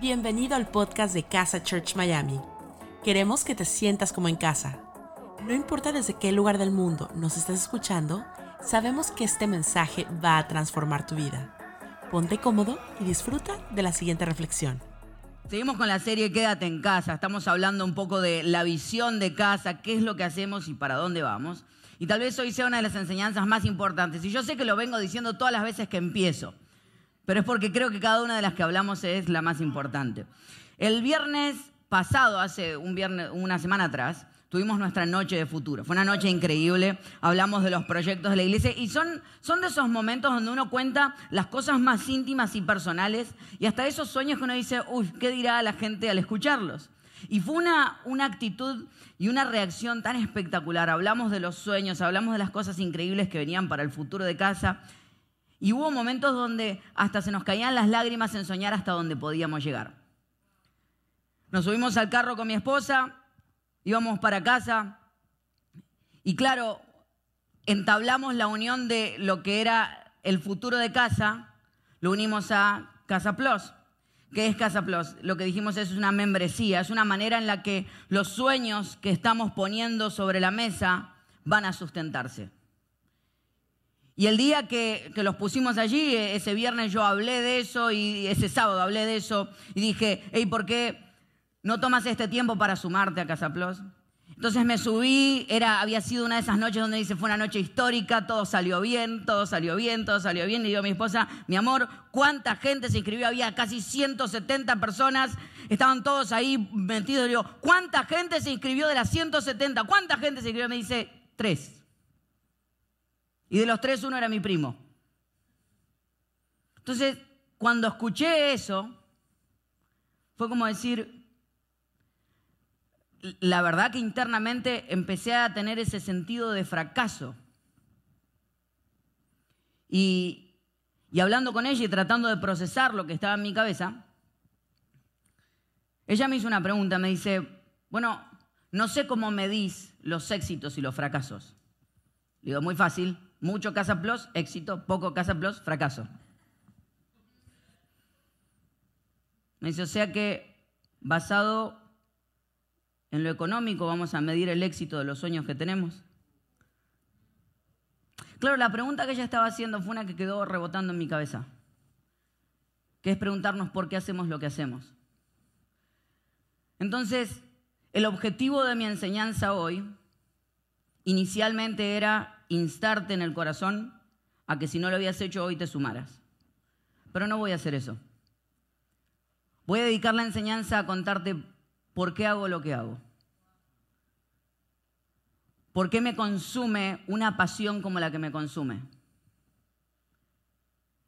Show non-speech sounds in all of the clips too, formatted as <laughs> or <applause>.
Bienvenido al podcast de Casa Church Miami. Queremos que te sientas como en casa. No importa desde qué lugar del mundo nos estás escuchando, sabemos que este mensaje va a transformar tu vida. Ponte cómodo y disfruta de la siguiente reflexión. Seguimos con la serie Quédate en casa. Estamos hablando un poco de la visión de casa, qué es lo que hacemos y para dónde vamos. Y tal vez hoy sea una de las enseñanzas más importantes. Y yo sé que lo vengo diciendo todas las veces que empiezo pero es porque creo que cada una de las que hablamos es la más importante. El viernes pasado, hace un viernes, una semana atrás, tuvimos nuestra noche de futuro. Fue una noche increíble, hablamos de los proyectos de la iglesia y son, son de esos momentos donde uno cuenta las cosas más íntimas y personales y hasta esos sueños que uno dice, uy, ¿qué dirá la gente al escucharlos? Y fue una, una actitud y una reacción tan espectacular. Hablamos de los sueños, hablamos de las cosas increíbles que venían para el futuro de casa y hubo momentos donde hasta se nos caían las lágrimas en soñar hasta donde podíamos llegar. Nos subimos al carro con mi esposa, íbamos para casa y claro, entablamos la unión de lo que era el futuro de casa, lo unimos a Casa Plus. ¿Qué es Casa Plus? Lo que dijimos es una membresía, es una manera en la que los sueños que estamos poniendo sobre la mesa van a sustentarse. Y el día que, los pusimos allí, e, ese viernes yo hablé de eso y ese sábado hablé de eso y dije, hey, ¿por qué no tomas este tiempo para sumarte a Casa Plus? Entonces me subí, era, había sido una de esas noches donde dice, fue una noche histórica, todo salió bien, todo salió bien, todo salió bien. Y a mi esposa, mi amor, ¿cuánta gente se inscribió? Había casi 170 personas, estaban todos ahí metidos. Digo, ¿cuánta gente se inscribió de las 170? ¿Cuánta gente se inscribió? Me dice, tres. Y de los tres uno era mi primo. Entonces, cuando escuché eso, fue como decir, la verdad que internamente empecé a tener ese sentido de fracaso. Y, y hablando con ella y tratando de procesar lo que estaba en mi cabeza, ella me hizo una pregunta, me dice, bueno, no sé cómo medís los éxitos y los fracasos. Le digo, muy fácil, mucho Casa Plus, éxito, poco Casa Plus, fracaso. Me dice, o sea que basado en lo económico vamos a medir el éxito de los sueños que tenemos. Claro, la pregunta que ella estaba haciendo fue una que quedó rebotando en mi cabeza, que es preguntarnos por qué hacemos lo que hacemos. Entonces, el objetivo de mi enseñanza hoy inicialmente era instarte en el corazón a que si no lo habías hecho hoy te sumaras. Pero no voy a hacer eso. Voy a dedicar la enseñanza a contarte por qué hago lo que hago. ¿Por qué me consume una pasión como la que me consume?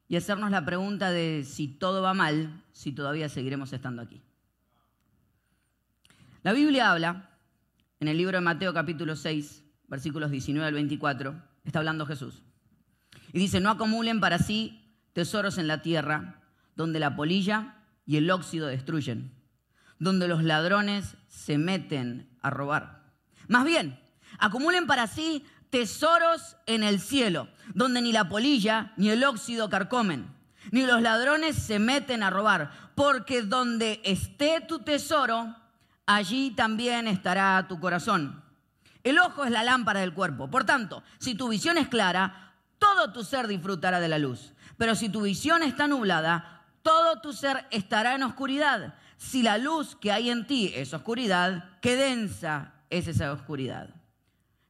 Y hacernos la pregunta de si todo va mal, si todavía seguiremos estando aquí. La Biblia habla, en el libro de Mateo capítulo 6, versículos 19 al 24, está hablando Jesús. Y dice, no acumulen para sí tesoros en la tierra, donde la polilla y el óxido destruyen, donde los ladrones se meten a robar. Más bien, acumulen para sí tesoros en el cielo, donde ni la polilla ni el óxido carcomen, ni los ladrones se meten a robar, porque donde esté tu tesoro, allí también estará tu corazón. El ojo es la lámpara del cuerpo. Por tanto, si tu visión es clara, todo tu ser disfrutará de la luz. Pero si tu visión está nublada, todo tu ser estará en oscuridad. Si la luz que hay en ti es oscuridad, qué densa es esa oscuridad.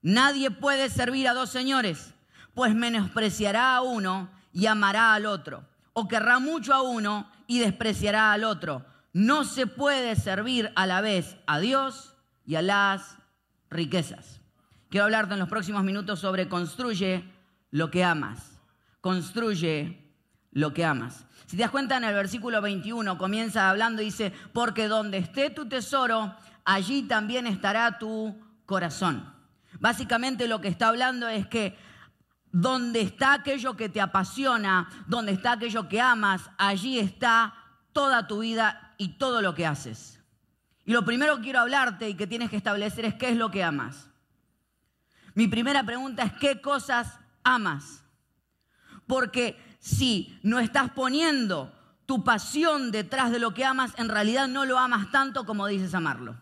Nadie puede servir a dos señores, pues menospreciará a uno y amará al otro, o querrá mucho a uno y despreciará al otro. No se puede servir a la vez a Dios y a las riquezas. Quiero hablarte en los próximos minutos sobre construye lo que amas. Construye lo que amas. Si te das cuenta, en el versículo 21 comienza hablando y dice, porque donde esté tu tesoro, allí también estará tu corazón. Básicamente lo que está hablando es que donde está aquello que te apasiona, donde está aquello que amas, allí está toda tu vida y todo lo que haces. Y lo primero que quiero hablarte y que tienes que establecer es qué es lo que amas. Mi primera pregunta es qué cosas amas. Porque si no estás poniendo tu pasión detrás de lo que amas, en realidad no lo amas tanto como dices amarlo.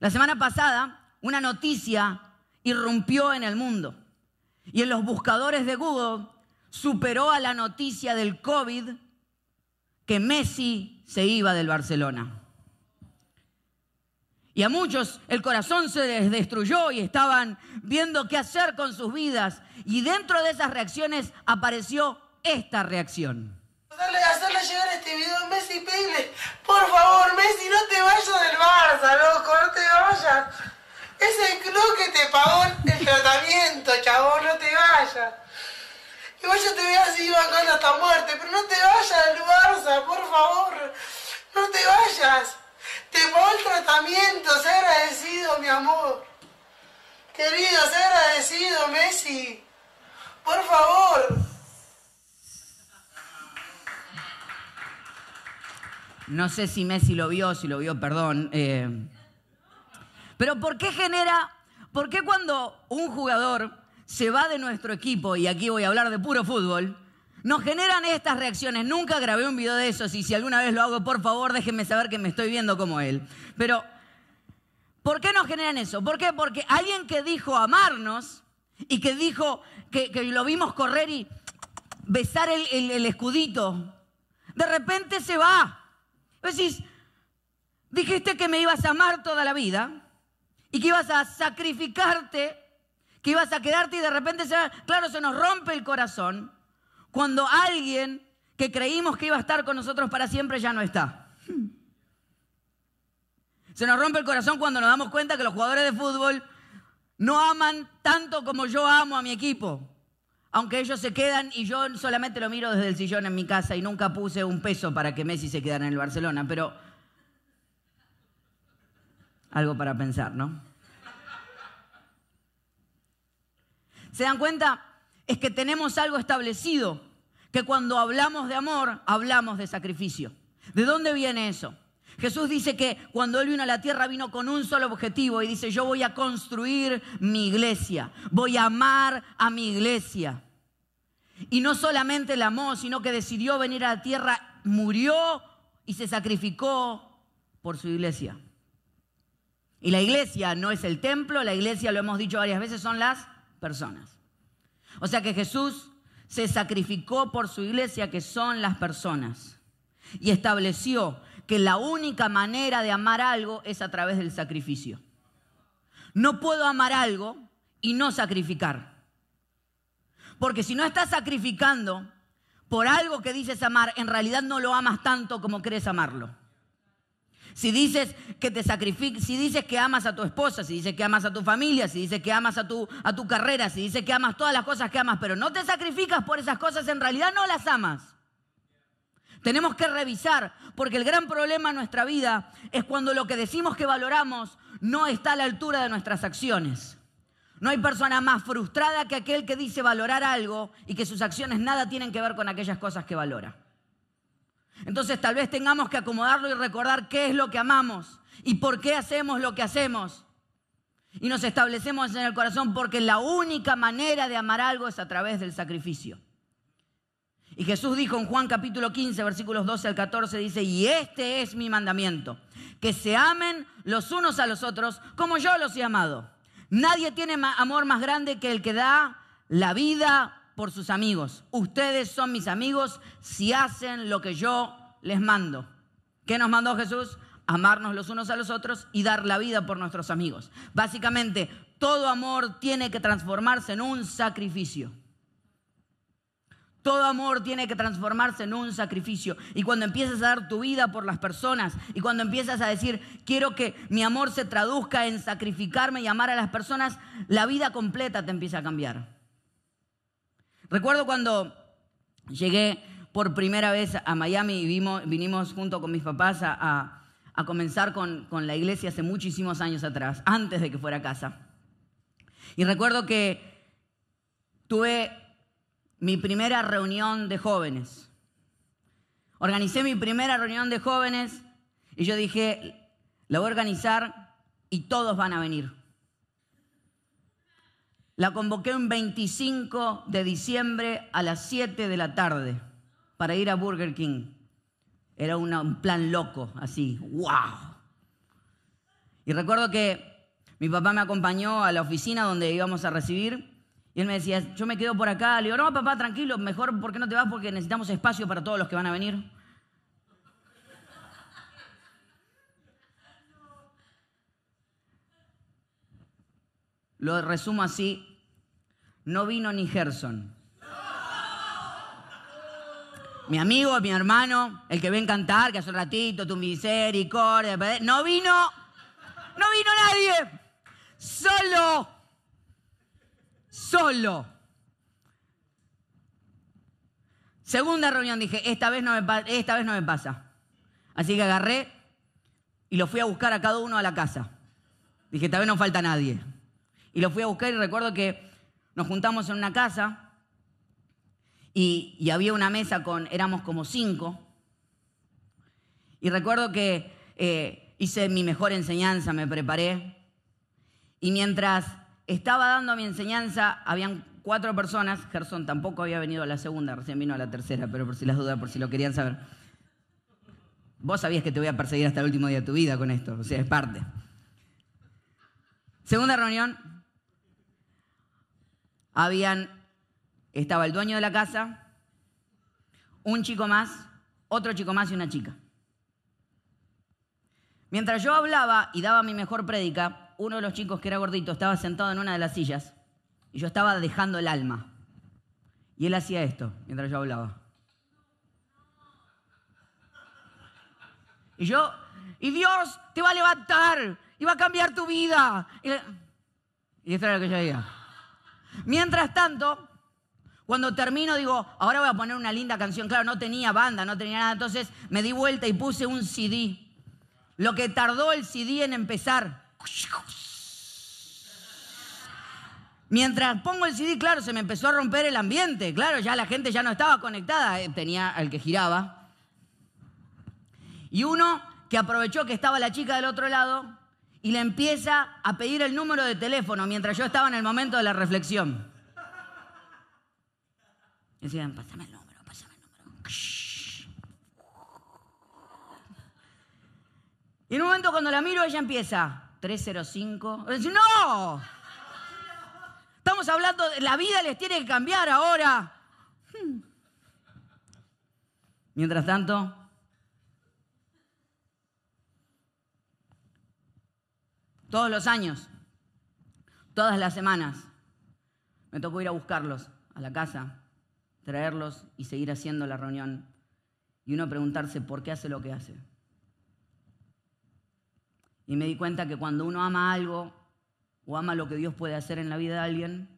La semana pasada, una noticia irrumpió en el mundo y en los buscadores de Google superó a la noticia del COVID que Messi se iba del Barcelona. Y a muchos el corazón se destruyó y estaban viendo qué hacer con sus vidas. Y dentro de esas reacciones apareció esta reacción. Hacerle llegar este video a Messi pedirle, por favor, Messi, no te vayas del Barça, loco, no te vayas. Es el club que te pagó el <laughs> tratamiento, chabón, no te vayas. Igual yo te voy a seguir bancando hasta muerte, pero no te vayas del Barça, por favor. No te vayas. Te pagó el tratamiento, sé agradecido, mi amor. Querido, sé agradecido, Messi. Por favor. No sé si Messi lo vio, si lo vio, perdón. eh. Pero ¿por qué genera, por qué cuando un jugador se va de nuestro equipo, y aquí voy a hablar de puro fútbol, nos generan estas reacciones? Nunca grabé un video de esos y si alguna vez lo hago, por favor, déjenme saber que me estoy viendo como él. Pero, ¿por qué nos generan eso? ¿Por qué? Porque alguien que dijo amarnos y que dijo que, que lo vimos correr y besar el, el- el escudito, de repente se va. Decís, dijiste que me ibas a amar toda la vida y que ibas a sacrificarte, que ibas a quedarte y de repente se. Claro, se nos rompe el corazón cuando alguien que creímos que iba a estar con nosotros para siempre ya no está. Se nos rompe el corazón cuando nos damos cuenta que los jugadores de fútbol no aman tanto como yo amo a mi equipo. Aunque ellos se quedan y yo solamente lo miro desde el sillón en mi casa y nunca puse un peso para que Messi se quedara en el Barcelona, pero algo para pensar, ¿no? ¿Se dan cuenta? Es que tenemos algo establecido, que cuando hablamos de amor, hablamos de sacrificio. ¿De dónde viene eso? Jesús dice que cuando Él vino a la tierra vino con un solo objetivo y dice, yo voy a construir mi iglesia, voy a amar a mi iglesia. Y no solamente la amó, sino que decidió venir a la tierra, murió y se sacrificó por su iglesia. Y la iglesia no es el templo, la iglesia, lo hemos dicho varias veces, son las personas. O sea que Jesús se sacrificó por su iglesia, que son las personas. Y estableció que la única manera de amar algo es a través del sacrificio. No puedo amar algo y no sacrificar. Porque si no estás sacrificando por algo que dices amar, en realidad no lo amas tanto como crees amarlo. Si dices que te sacrificas, si dices que amas a tu esposa, si dices que amas a tu familia, si dices que amas a tu, a tu carrera, si dices que amas todas las cosas que amas, pero no te sacrificas por esas cosas, en realidad no las amas. Tenemos que revisar, porque el gran problema en nuestra vida es cuando lo que decimos que valoramos no está a la altura de nuestras acciones. No hay persona más frustrada que aquel que dice valorar algo y que sus acciones nada tienen que ver con aquellas cosas que valora. Entonces tal vez tengamos que acomodarlo y recordar qué es lo que amamos y por qué hacemos lo que hacemos. Y nos establecemos en el corazón porque la única manera de amar algo es a través del sacrificio. Y Jesús dijo en Juan capítulo 15, versículos 12 al 14, dice, y este es mi mandamiento, que se amen los unos a los otros como yo los he amado. Nadie tiene amor más grande que el que da la vida por sus amigos. Ustedes son mis amigos si hacen lo que yo les mando. ¿Qué nos mandó Jesús? Amarnos los unos a los otros y dar la vida por nuestros amigos. Básicamente, todo amor tiene que transformarse en un sacrificio. Todo amor tiene que transformarse en un sacrificio. Y cuando empiezas a dar tu vida por las personas y cuando empiezas a decir, quiero que mi amor se traduzca en sacrificarme y amar a las personas, la vida completa te empieza a cambiar. Recuerdo cuando llegué por primera vez a Miami y vinimos junto con mis papás a comenzar con, con la iglesia hace muchísimos años atrás, antes de que fuera a casa. Y recuerdo que tuve mi primera reunión de jóvenes. Organicé mi primera reunión de jóvenes y yo dije, la voy a organizar y todos van a venir. La convoqué un 25 de diciembre a las 7 de la tarde para ir a Burger King. Era un plan loco, así, wow. Y recuerdo que mi papá me acompañó a la oficina donde íbamos a recibir y él me decía, yo me quedo por acá. Le digo, no, papá, tranquilo, mejor, ¿por qué no te vas? Porque necesitamos espacio para todos los que van a venir. Lo resumo así, no vino ni Gerson. Mi amigo, mi hermano, el que ven cantar, que hace un ratito, tu misericordia, no vino, no vino nadie, solo solo. Segunda reunión dije, esta vez, no me, esta vez no me pasa. Así que agarré y lo fui a buscar a cada uno a la casa. Dije, esta vez no falta nadie. Y lo fui a buscar y recuerdo que nos juntamos en una casa y, había una mesa con, éramos como cinco. Y recuerdo que eh, hice mi mejor enseñanza, me preparé. Y mientras estaba dando mi enseñanza, habían cuatro personas, Gerson tampoco había venido a la segunda, recién vino a la tercera, pero por si las dudas, por si lo querían saber. Vos sabías que te voy a perseguir hasta el último día de tu vida con esto, o sea, es parte. Segunda reunión, habían, estaba el dueño de la casa, un chico más, otro chico más y una chica. Mientras yo hablaba y daba mi mejor prédica, uno de los chicos que era gordito estaba sentado en una de las sillas y yo estaba dejando el alma. Y él hacía esto mientras yo hablaba. Y yo, y Dios te va a levantar y va a cambiar tu vida. Y, esto era lo que yo decía. Mientras tanto, cuando termino, digo, ahora voy a poner una linda canción. Claro, no tenía banda, no tenía nada. Entonces me di vuelta y puse un CD. Lo que tardó el CD en empezar. Mientras pongo el CD, claro, se me empezó a romper el ambiente. Claro, ya la gente ya no estaba conectada. Eh, tenía el que giraba. Y uno que aprovechó que estaba la chica del otro lado y le empieza a pedir el número de teléfono mientras yo estaba en el momento de la reflexión. Decían, pásame el número, pásame el número. Y en un momento cuando la miro, ella empieza, 305. no, estamos hablando de la vida les tiene que cambiar ahora. Hmm. Mientras tanto, todos los años, todas las semanas, me tocó ir a buscarlos a la casa, traerlos y seguir haciendo la reunión. Y uno preguntarse por qué hace lo que hace. Y me di cuenta que cuando uno ama algo o ama lo que Dios puede hacer en la vida de alguien,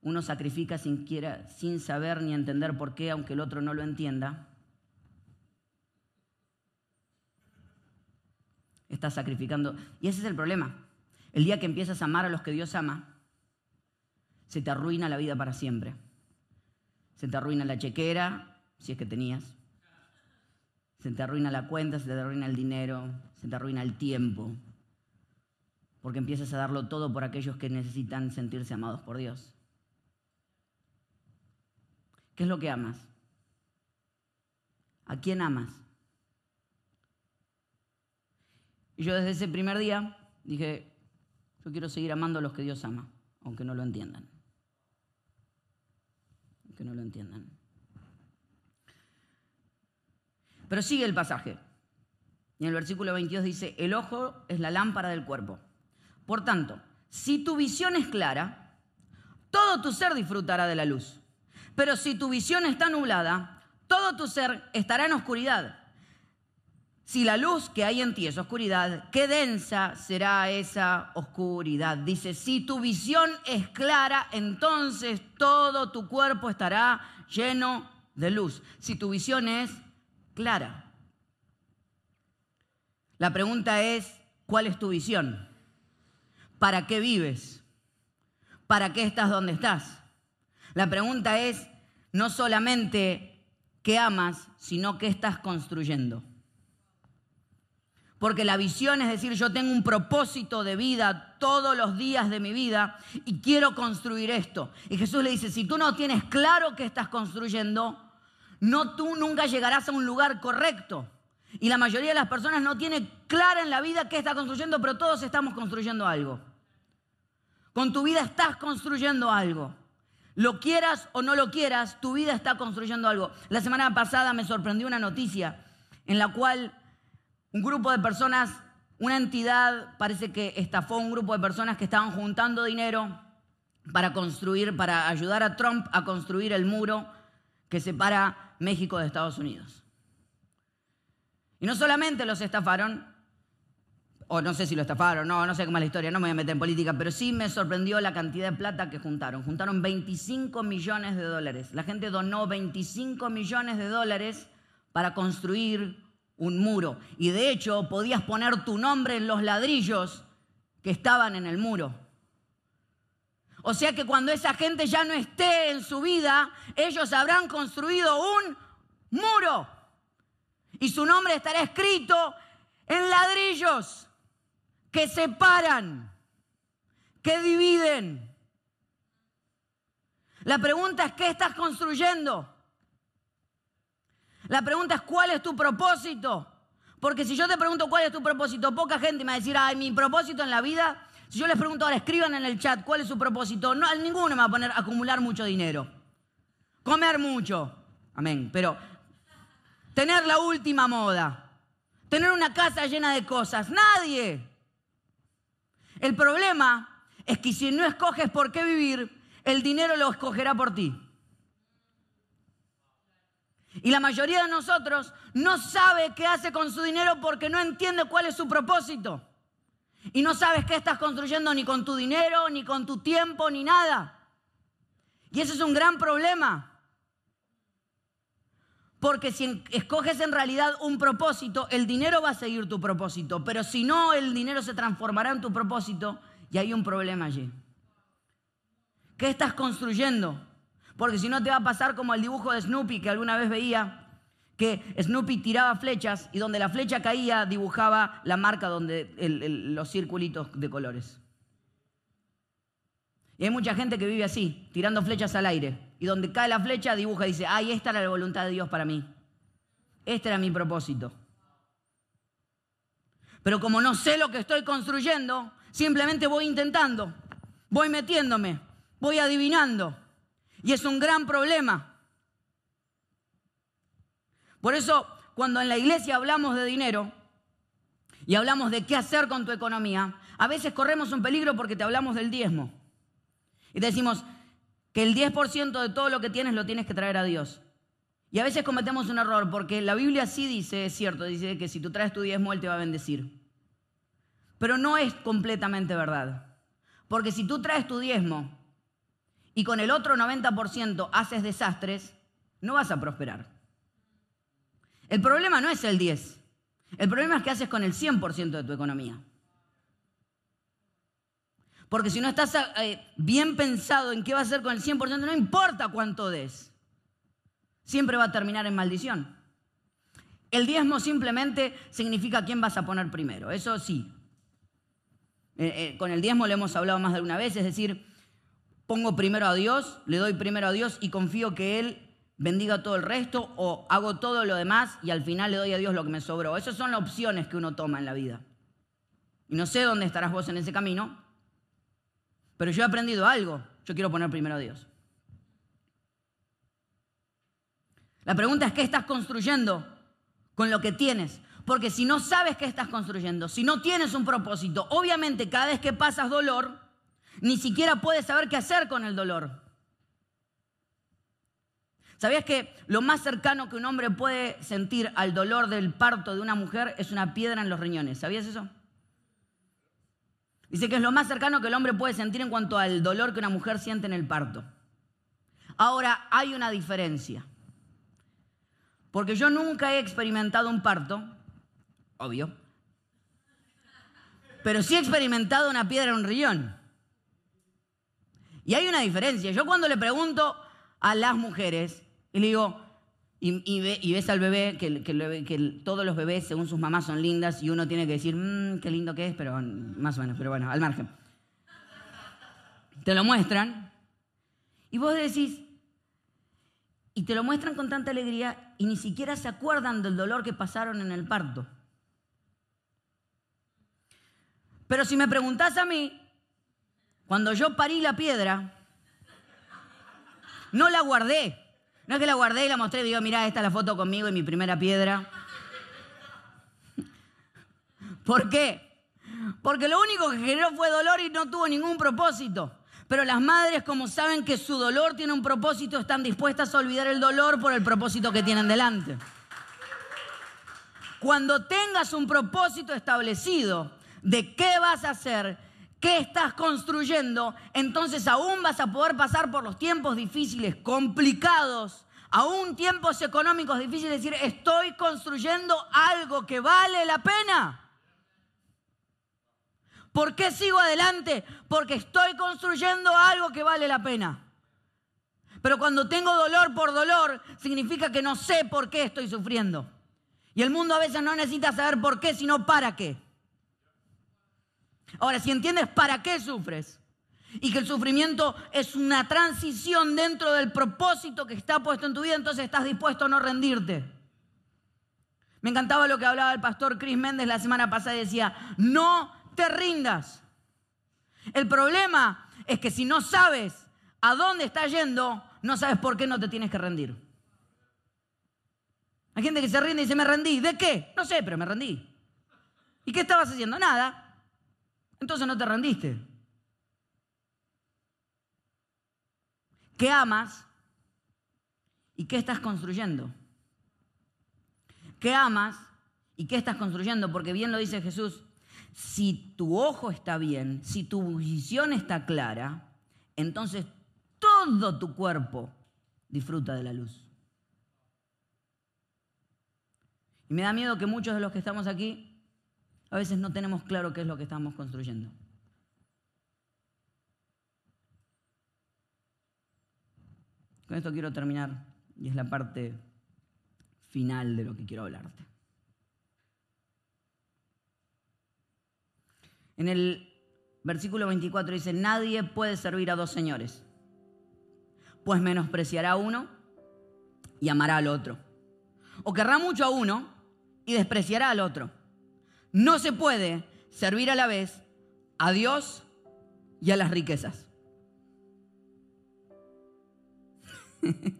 uno sacrifica sin, quiera, sin saber ni entender por qué, aunque el otro no lo entienda. Estás sacrificando. Y ese es el problema. El día que empiezas a amar a los que Dios ama, se te arruina la vida para siempre. Se te arruina la chequera, si es que tenías. Se te arruina la cuenta, se te arruina el dinero, se te arruina el tiempo, porque empiezas a darlo todo por aquellos que necesitan sentirse amados por Dios. ¿Qué es lo que amas? ¿A quién amas? Y yo desde ese primer día dije, yo quiero seguir amando a los que Dios ama, aunque no lo entiendan. Aunque no lo entiendan. Pero sigue el pasaje. Y en el versículo 22 dice, el ojo es la lámpara del cuerpo. Por tanto, si tu visión es clara, todo tu ser disfrutará de la luz. Pero si tu visión está nublada, todo tu ser estará en oscuridad. Si la luz que hay en ti es oscuridad, qué densa será esa oscuridad. Dice, si tu visión es clara, entonces todo tu cuerpo estará lleno de luz. Si tu visión es clara. La pregunta es, ¿cuál es tu visión? ¿Para qué vives? ¿Para qué estás donde estás? La pregunta es no solamente qué amas, sino qué estás construyendo. Porque la visión es decir, yo tengo un propósito de vida todos los días de mi vida y quiero construir esto. Y Jesús le dice, si tú no tienes claro qué estás construyendo, no tú nunca llegarás a un lugar correcto. Y la mayoría de las personas no tiene clara en la vida qué está construyendo, pero todos estamos construyendo algo. Con tu vida estás construyendo algo. Lo quieras o no lo quieras, tu vida está construyendo algo. La semana pasada me sorprendió una noticia en la cual un grupo de personas, una entidad, parece que estafó a un grupo de personas que estaban juntando dinero para construir, para ayudar a Trump a construir el muro que separa México de Estados Unidos. Y no solamente los estafaron, o no sé si lo estafaron, no, no sé cómo es la historia, no me voy a meter en política, pero sí me sorprendió la cantidad de plata que juntaron. Juntaron 25 millones de dólares. La gente donó 25 millones de dólares para construir un muro. Y de hecho podías poner tu nombre en los ladrillos que estaban en el muro. O sea que cuando esa gente ya no esté en su vida, ellos habrán construido un muro. Y su nombre estará escrito en ladrillos que separan, que dividen. La pregunta es, ¿qué estás construyendo? La pregunta es, ¿cuál es tu propósito? Porque si yo te pregunto cuál es tu propósito, poca gente me va a decir, ay, mi propósito en la vida. Si yo les pregunto ahora, escriban en el chat cuál es su propósito, no, ninguno me va a poner acumular mucho dinero. Comer mucho. Amén. Pero tener la última moda. Tener una casa llena de cosas. Nadie. El problema es que si no escoges por qué vivir, el dinero lo escogerá por ti. Y la mayoría de nosotros no sabe qué hace con su dinero porque no entiende cuál es su propósito. Y no sabes qué estás construyendo ni con tu dinero, ni con tu tiempo, ni nada. Y ese es un gran problema. Porque si escoges en realidad un propósito, el dinero va a seguir tu propósito. Pero si no, el dinero se transformará en tu propósito y hay un problema allí. ¿Qué estás construyendo? Porque si no te va a pasar como el dibujo de Snoopy que alguna vez veía, que Snoopy tiraba flechas y donde la flecha caía dibujaba la marca donde los circulitos de colores. Y hay mucha gente que vive así, tirando flechas al aire. Y donde cae la flecha dibuja y dice, ay, esta era la voluntad de Dios para mí. Este era mi propósito. Pero como no sé lo que estoy construyendo, simplemente voy intentando, voy metiéndome, voy adivinando. Y es un gran problema. Por eso, cuando en la iglesia hablamos de dinero y hablamos de qué hacer con tu economía, a veces corremos un peligro porque te hablamos del diezmo. Y te decimos que el 10% de todo lo que tienes lo tienes que traer a Dios. Y a veces cometemos un error porque la Biblia sí dice, es cierto, dice que si tú traes tu diezmo, Él te va a bendecir. Pero no es completamente verdad. Porque si tú traes tu diezmo y con el otro 90% haces desastres, no vas a prosperar. El problema no es el 10. El problema es que haces con el 100% de tu economía. Porque si no estás eh, bien pensado en qué va a hacer con el 100%, no importa cuánto des. Siempre va a terminar en maldición. El diezmo simplemente significa quién vas a poner primero. Eso sí. Eh, eh, con el diezmo le hemos hablado más de una vez, es decir, pongo primero a Dios, le doy primero a Dios y confío que Él bendiga todo el resto o hago todo lo demás y al final le doy a Dios lo que me sobró. Esas son las opciones que uno toma en la vida. Y no sé dónde estarás vos en ese camino, pero yo he aprendido algo. Yo quiero poner primero a Dios. La pregunta es, ¿qué estás construyendo con lo que tienes? Porque si no sabes qué estás construyendo, si no tienes un propósito, obviamente cada vez que pasas dolor, ni siquiera puedes saber qué hacer con el dolor. ¿Sabías que lo más cercano que un hombre puede sentir al dolor del parto de una mujer es una piedra en los riñones? ¿Sabías eso? Dice que es lo más cercano que el hombre puede sentir en cuanto al dolor que una mujer siente en el parto. Ahora, hay una diferencia. Porque yo nunca he experimentado un parto, obvio, pero sí he experimentado una piedra en un riñón. Y hay una diferencia. Yo cuando le pregunto a las mujeres y le digo, Y, y ve- y ves al bebé, que, todos los bebés, según sus mamás, son lindas y uno tiene que decir, "Mm, qué lindo que es, pero más o menos, pero bueno, al margen. Te lo muestran y vos decís, y te lo muestran con tanta alegría y ni siquiera se acuerdan del dolor que pasaron en el parto. Pero si me preguntás a mí, cuando yo parí la piedra, no la guardé. No es que la guardé y la mostré y digo, mirá, esta es la foto conmigo y mi primera piedra. ¿Por qué? Porque lo único que generó fue dolor y no tuvo ningún propósito. Pero las madres, como saben que su dolor tiene un propósito, están dispuestas a olvidar el dolor por el propósito que tienen delante. Cuando tengas un propósito establecido de qué vas a hacer, qué estás construyendo, entonces aún vas a poder pasar por los tiempos difíciles, complicados, aún tiempos económicos difíciles, decir, estoy construyendo algo que vale la pena. ¿Por qué sigo adelante? Porque estoy construyendo algo que vale la pena. Pero cuando tengo dolor por dolor, significa que no sé por qué estoy sufriendo. Y el mundo a veces no necesita saber por qué, sino para qué. Ahora, si entiendes para qué sufres y que el sufrimiento es una transición dentro del propósito que está puesto en tu vida, entonces estás dispuesto a no rendirte. Me encantaba lo que hablaba el pastor Chris Méndez la semana pasada y decía, no te rindas. El problema es que si no sabes a dónde estás yendo, no sabes por qué no te tienes que rendir. Hay gente que se rinde y dice, me rendí. ¿De qué? No sé, pero me rendí. ¿Y qué estabas haciendo? Nada. Entonces no te rendiste. ¿Qué amas y qué estás construyendo? ¿Qué amas y qué estás construyendo? Porque bien lo dice Jesús, si tu ojo está bien, si tu visión está clara, entonces todo tu cuerpo disfruta de la luz. Y me da miedo que muchos de los que estamos aquí a veces no tenemos claro qué es lo que estamos construyendo. Con esto quiero terminar y es la parte final de lo que quiero hablarte. En el versículo 24 dice, nadie puede servir a dos señores, pues menospreciará a uno y amará al otro. O querrá mucho a uno y despreciará al otro. No se puede servir a la vez a Dios y a las riquezas. <laughs>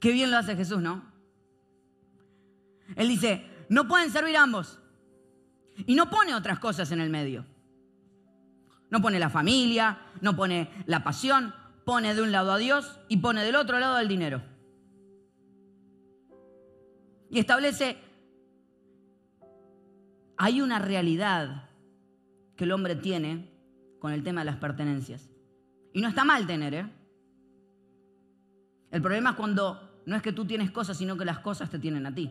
Qué bien lo hace Jesús, ¿no? Él dice, no pueden servir ambos. Y no pone otras cosas en el medio. No pone la familia, no pone la pasión, pone de un lado a Dios y pone del otro lado al dinero. Y establece, hay una realidad que el hombre tiene con el tema de las pertenencias. Y no está mal tener, ¿eh? El problema es cuando no es que tú tienes cosas, sino que las cosas te tienen a ti.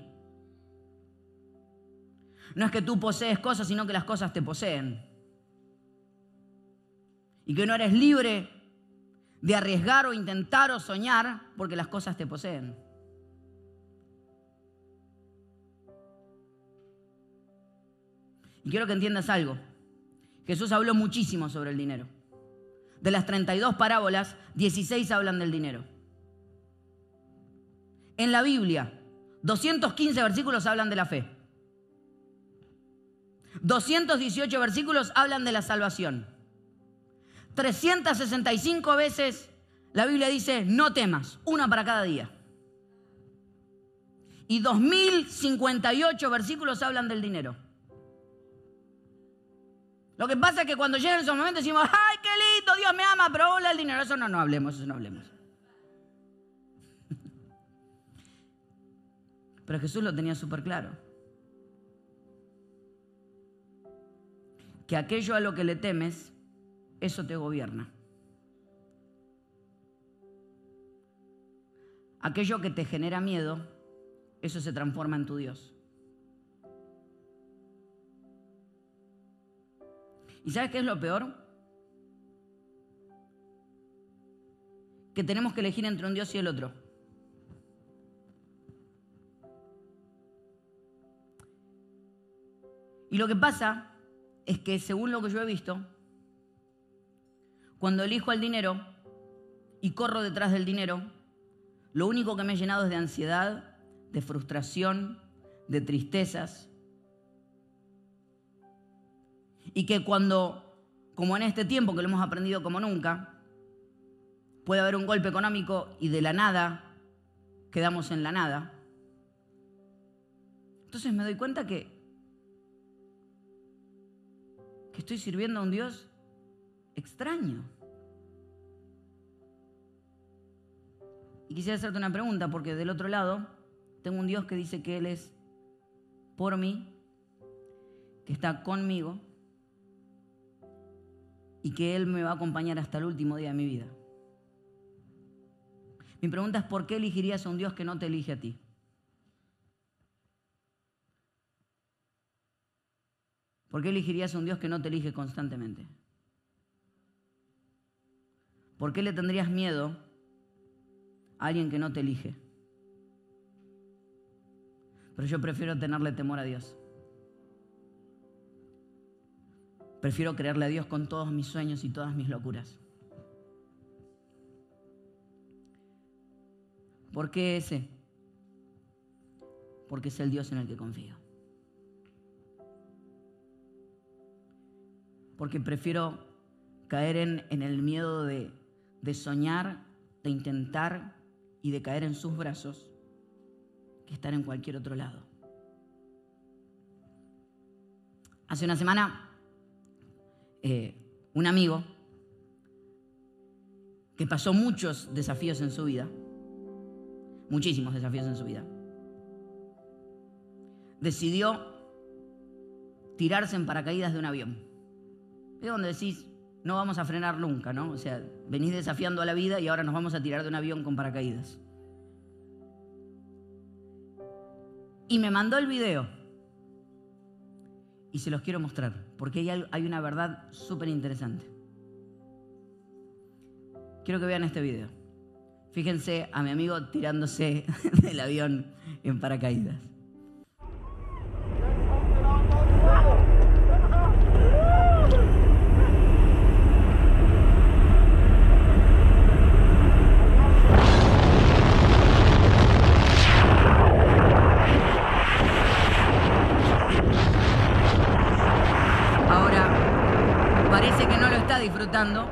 No es que tú posees cosas, sino que las cosas te poseen. Y que no eres libre de arriesgar o intentar o soñar porque las cosas te poseen. Y quiero que entiendas algo. Jesús habló muchísimo sobre el dinero. De las 32 parábolas, 16 hablan del dinero. En la Biblia, 215 versículos hablan de la fe. 218 versículos hablan de la salvación. 365 veces la Biblia dice, no temas, una para cada día. Y 2058 versículos hablan del dinero. Lo que pasa es que cuando llegan esos momentos decimos, ay, qué lindo, Dios me ama, pero hola el dinero. Eso no, no hablemos, eso no hablemos. <laughs> Pero Jesús lo tenía súper claro. Que aquello a lo que le temes, eso te gobierna. Aquello que te genera miedo, eso se transforma en tu Dios. ¿Y sabes qué es lo peor? Que tenemos que elegir entre un Dios y el otro. Y lo que pasa es que según lo que yo he visto, cuando elijo el dinero y corro detrás del dinero, lo único que me he llenado es de ansiedad, de frustración, de tristezas, y que cuando, como en este tiempo que lo hemos aprendido como nunca, puede haber un golpe económico y de la nada quedamos en la nada. Entonces me doy cuenta que, que estoy sirviendo a un Dios extraño. Y quisiera hacerte una pregunta, porque del otro lado tengo un Dios que dice que Él es por mí, que está conmigo y que Él me va a acompañar hasta el último día de mi vida. Mi pregunta es, ¿por qué elegirías a un Dios que no te elige a ti? ¿Por qué elegirías a un Dios que no te elige constantemente? ¿Por qué le tendrías miedo a alguien que no te elige? Pero yo prefiero tenerle temor a Dios. Prefiero creerle a Dios con todos mis sueños y todas mis locuras. ¿Por qué ese? Porque es el Dios en el que confío. Porque prefiero caer en, el miedo de soñar, de intentar y de caer en sus brazos que estar en cualquier otro lado. Hace una semana, eh, un amigo que pasó muchos desafíos en su vida, muchísimos desafíos en su vida. Decidió tirarse en paracaídas de un avión. Es donde decís, no vamos a frenar nunca, ¿no? O sea, venís desafiando a la vida y ahora nos vamos a tirar de un avión con paracaídas. Y me mandó el video. Y se los quiero mostrar, porque hay una verdad súper interesante. Quiero que vean este video. Fíjense a mi amigo tirándose <laughs> del avión en paracaídas. Ahora, parece que no lo está disfrutando,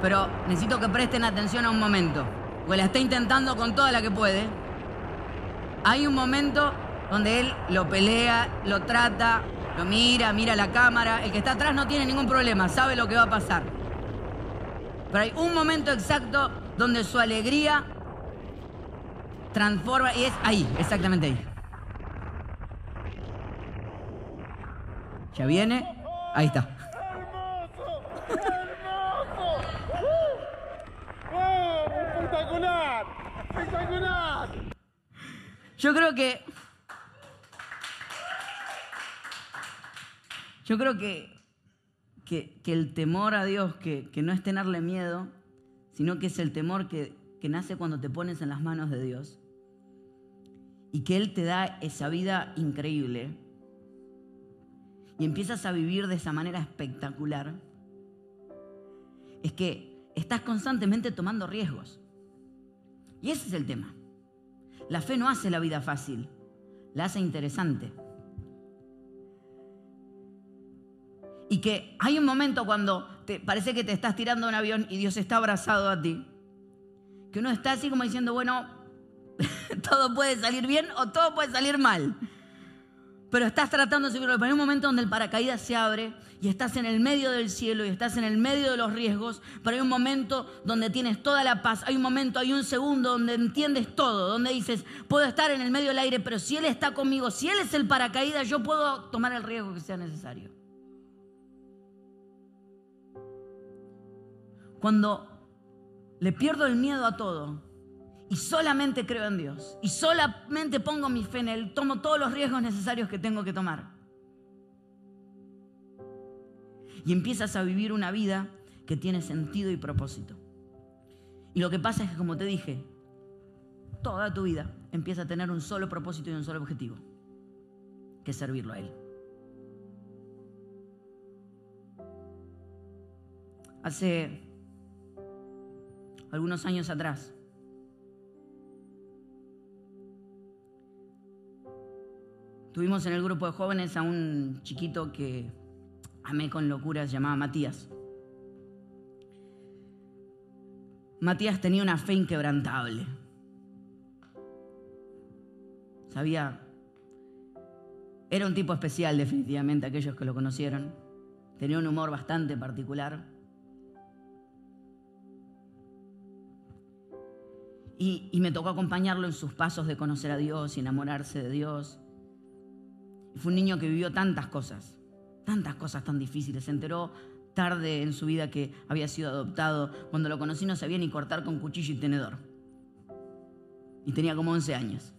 pero necesito que presten atención a un momento porque la está intentando con toda la que puede. Hay un momento donde él lo pelea, lo trata, lo mira, mira la cámara. El que está atrás no tiene ningún problema, sabe lo que va a pasar. Pero hay un momento exacto donde su alegría transforma y es ahí, exactamente ahí. Ya viene, ahí está. Yo creo que. Yo creo que, que, el temor a Dios, que, no es tenerle miedo, sino que es el temor que nace cuando te pones en las manos de Dios. Y que Él te da esa vida increíble. Y empiezas a vivir de esa manera espectacular. Es que estás constantemente tomando riesgos. Y ese es el tema. La fe no hace la vida fácil, la hace interesante. Y que hay un momento cuando te parece que te estás tirando un avión y Dios está abrazado a ti, que uno está así como diciendo, bueno, <laughs> todo puede salir bien o todo puede salir mal pero estás tratando de subirlo. Pero hay un momento donde el paracaídas se abre y estás en el medio del cielo y estás en el medio de los riesgos, pero hay un momento donde tienes toda la paz, hay un momento, hay un segundo donde entiendes todo, donde dices, puedo estar en el medio del aire, pero si Él está conmigo, si Él es el paracaídas, yo puedo tomar el riesgo que sea necesario. Cuando le pierdo el miedo a todo, y solamente creo en Dios y solamente pongo mi fe en Él, tomo todos los riesgos necesarios que tengo que tomar. Y empiezas a vivir una vida que tiene sentido y propósito. Y lo que pasa es que, como te dije, toda tu vida empieza a tener un solo propósito y un solo objetivo, que es servirlo a Él. Hace algunos años atrás, Tuvimos en el grupo de jóvenes a un chiquito que amé con locura, se llamaba Matías. Matías tenía una fe inquebrantable. Sabía, era un tipo especial definitivamente, aquellos que lo conocieron. Tenía un humor bastante particular. Y, y, me tocó acompañarlo en sus pasos de conocer a Dios y enamorarse de Dios. Fue un niño que vivió tantas cosas, tantas cosas tan difíciles. Se enteró tarde en su vida que había sido adoptado. Cuando lo conocí no sabía ni cortar con cuchillo y tenedor. Y tenía como 11 años.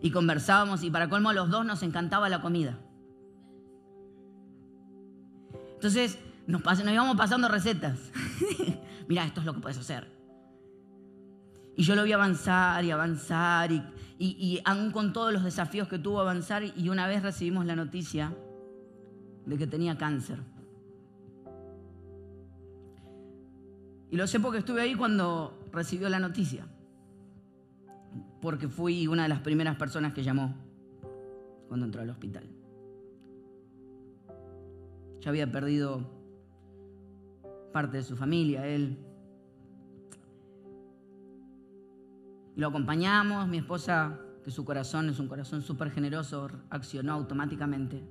Y conversábamos y para colmo los dos nos encantaba la comida. Entonces nos, íbamos pasando recetas. <laughs> Mira, esto es lo que puedes hacer. Y yo lo vi avanzar y avanzar y, y, aún con todos los desafíos que tuvo avanzar y una vez recibimos la noticia de que tenía cáncer. Y lo sé porque estuve ahí cuando recibió la noticia, porque fui una de las primeras personas que llamó cuando entró al hospital. Ya había perdido parte de su familia, él. Lo acompañamos, mi esposa, que su corazón es un corazón súper generoso, accionó automáticamente.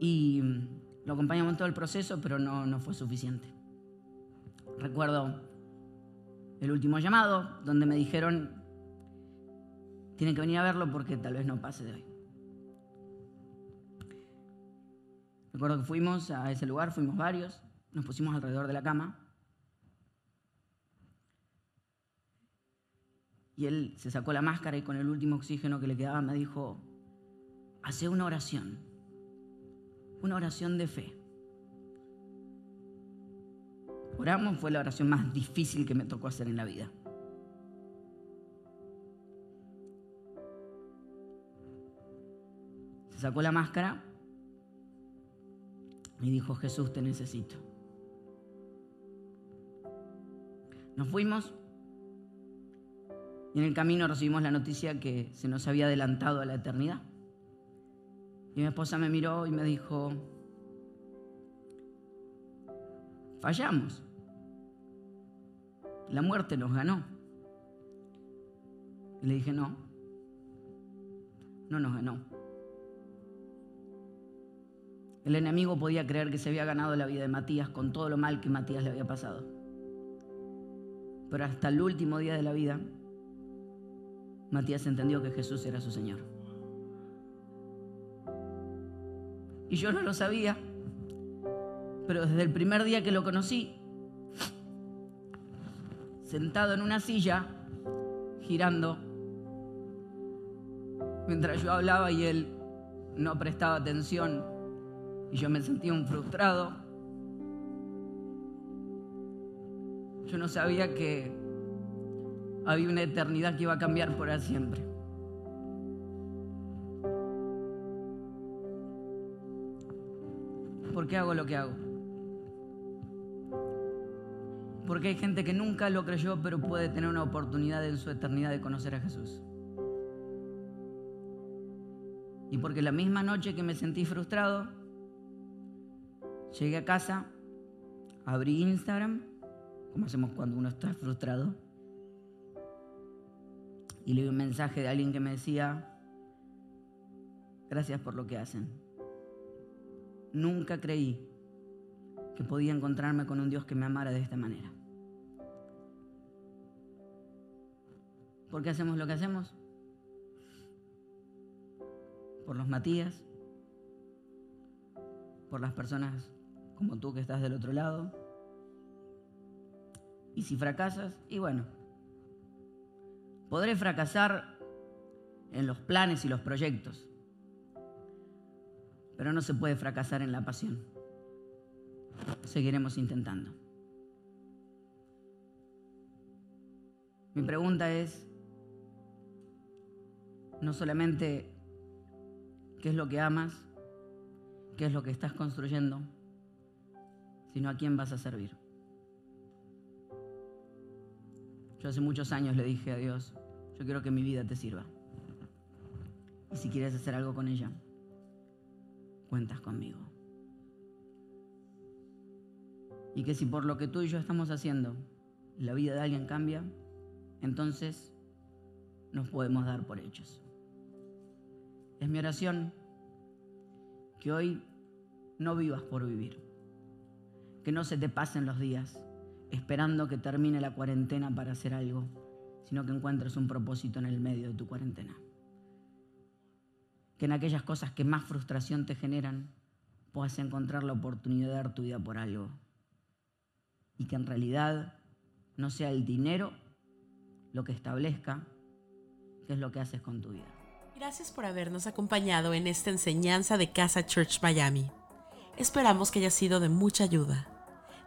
Y lo acompañamos en todo el proceso, pero no, no fue suficiente. Recuerdo el último llamado, donde me dijeron, tienen que venir a verlo porque tal vez no pase de hoy. Recuerdo que fuimos a ese lugar, fuimos varios, nos pusimos alrededor de la cama. Y él se sacó la máscara y con el último oxígeno que le quedaba me dijo, hace una oración una oración de fe. Oramos, fue la oración más difícil que me tocó hacer en la vida. Se sacó la máscara y dijo, Jesús, te necesito. Nos fuimos y en el camino recibimos la noticia que se nos había adelantado a la eternidad. Y mi esposa me miró y me dijo, fallamos. La muerte nos ganó. Y le dije, no, no nos ganó. El enemigo podía creer que se había ganado la vida de Matías con todo lo mal que Matías le había pasado. Pero hasta el último día de la vida, Matías entendió que Jesús era su Señor. Y yo no lo sabía. Pero desde el primer día que lo conocí, sentado en una silla, girando, mientras yo hablaba y él no prestaba atención y yo me sentía un frustrado, yo no sabía que había una eternidad que iba a cambiar por siempre. ¿Por qué hago lo que hago? Porque hay gente que nunca lo creyó, pero puede tener una oportunidad en su eternidad de conocer a Jesús. Y porque la misma noche que me sentí frustrado, llegué a casa, abrí Instagram, como hacemos cuando uno está frustrado, y leí un mensaje de alguien que me decía, gracias por lo que hacen. Nunca creí que podía encontrarme con un Dios que me amara de esta manera. ¿Por qué hacemos lo que hacemos? Por los Matías, por las personas como tú que estás del otro lado. Y si fracasas, y bueno, podré fracasar en los planes y los proyectos, pero no se puede fracasar en la pasión. Seguiremos intentando. Mi pregunta es, no solamente qué es lo que amas qué es lo que estás construyendo, sino a quién vas a servir. Yo hace muchos años le dije a Dios, yo quiero que mi vida te sirva. Y si quieres hacer algo con ella, cuentas conmigo. Y que si por lo que tú y yo estamos haciendo, la vida de alguien cambia, entonces nos podemos dar por hechos. Es mi oración que hoy no vivas por vivir, que no se te pasen los días esperando que termine la cuarentena para hacer algo, sino que encuentres un propósito en el medio de tu cuarentena. Que en aquellas cosas que más frustración te generan, puedas encontrar la oportunidad de dar tu vida por algo. Y que en realidad no sea el dinero lo que establezca qué es lo que haces con tu vida. Gracias por habernos acompañado en esta enseñanza de Casa Church Miami. Esperamos que haya sido de mucha ayuda